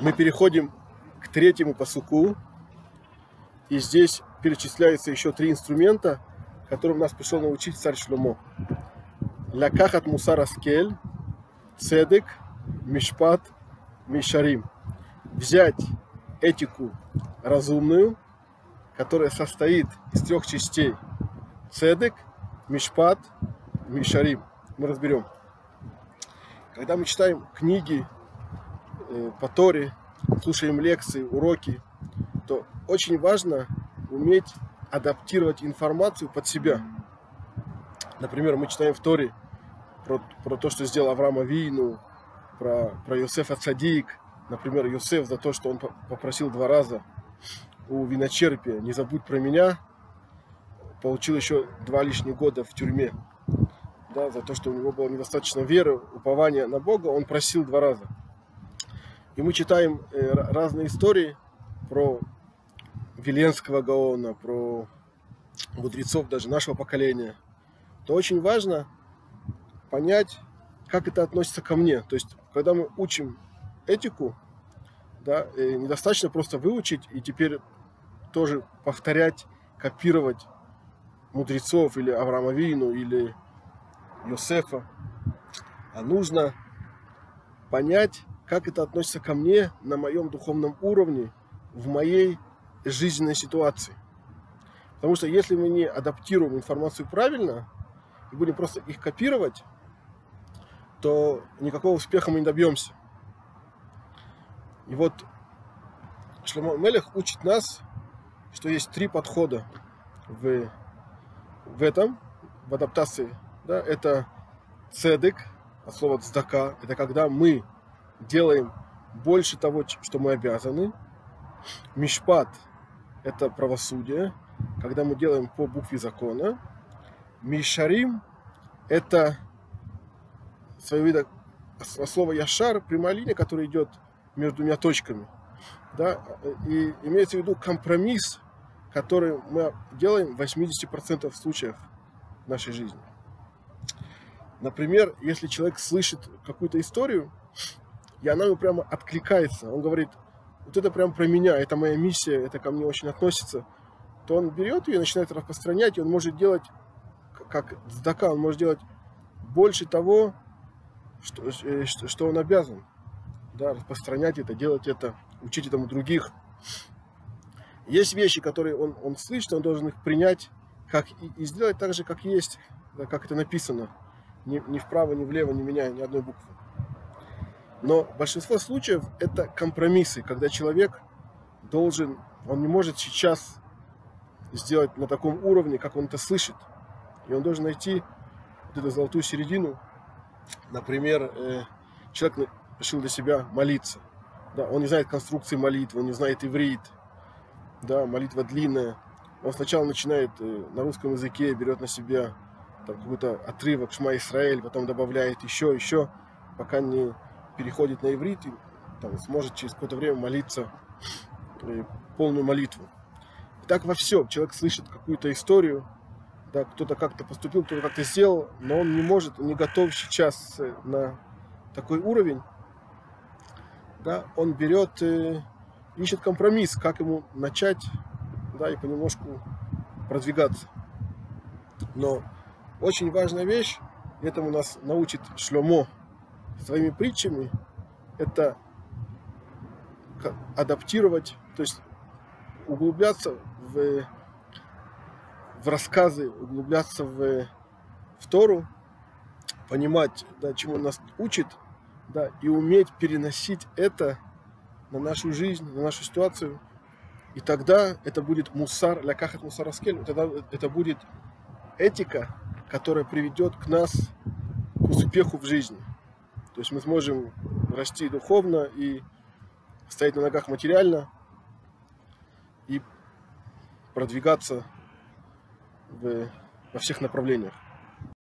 мы переходим к третьему посуку. И здесь перечисляются еще три инструмента, которым нас пришел научить царь Шлюмо. Лякахат мусар аскель, цедек, мишпат, мишарим. Взять этику разумную, которая состоит из трех частей. Цедек, мишпат, мишарим. Мы разберем. Когда мы читаем книги по Торе, слушаем лекции, уроки, то очень важно уметь адаптировать информацию под себя. Например, мы читаем в Торе про, про то, что сделал Авраам Авину, про, про Йосефа Цадик, например, Йосеф за то, что он попросил два раза у виночерпия «Не забудь про меня», получил еще два лишних года в тюрьме. Да, за то, что у него было недостаточно веры, упования на Бога, он просил два раза. И мы читаем э, разные истории про Веленского Гаона, про мудрецов даже нашего поколения, то очень важно понять, как это относится ко мне. То есть, когда мы учим этику, да, недостаточно просто выучить и теперь тоже повторять, копировать мудрецов или Авраама Вину или Йосефа, а нужно понять, как это относится ко мне на моем духовном уровне, в моей жизненной ситуации. Потому что если мы не адаптируем информацию правильно и будем просто их копировать, то никакого успеха мы не добьемся. И вот Шломо Мелех учит нас, что есть три подхода в, в этом, в адаптации. Да? Это цедек, от слова цдака, это когда мы делаем больше того, что мы обязаны. Мишпат – это правосудие, когда мы делаем по букве закона. Мишарим – это своего вида слово яшар, прямая линия, которая идет между двумя точками. Да? И имеется в виду компромисс, который мы делаем в 80% случаев в нашей жизни. Например, если человек слышит какую-то историю, и она ему прямо откликается, он говорит, вот это прям про меня, это моя миссия, это ко мне очень относится, то он берет ее начинает распространять, и он может делать, как сдака, он может делать больше того, что, э, что он обязан. Да, распространять это, делать это, учить этому других. Есть вещи, которые он, он слышит, он должен их принять как, и, и сделать так же, как есть, да, как это написано. Ни, ни вправо, ни влево, не меняя ни одной буквы. Но большинство случаев это компромиссы, когда человек должен, он не может сейчас сделать на таком уровне, как он это слышит. И он должен найти вот эту золотую середину. Например, э, человек решил для себя молиться. Да, он не знает конструкции молитвы, он не знает иврит. Да, молитва длинная. Он сначала начинает э, на русском языке, берет на себя какой-то отрывок Шма Исраэль, потом добавляет еще, еще, пока не переходит на иврит и там, сможет через какое-то время молиться э, полную молитву. И так во всем. Человек слышит какую-то историю, да, кто-то как-то поступил, кто-то как-то сделал, но он не может, не готов сейчас э, на такой уровень. Да, он берет, э, ищет компромисс, как ему начать, да, и понемножку продвигаться. Но очень важная вещь, этому нас научит Шломо своими притчами, это адаптировать, то есть углубляться в, в рассказы, углубляться в, в Тору, понимать, да, чему нас учит, да, и уметь переносить это на нашу жизнь, на нашу ситуацию. И тогда это будет мусар, лякахат мусар аскель, тогда это будет этика, которая приведет к нас к успеху в жизни. То есть мы сможем расти духовно и стоять на ногах материально и продвигаться в, во всех направлениях.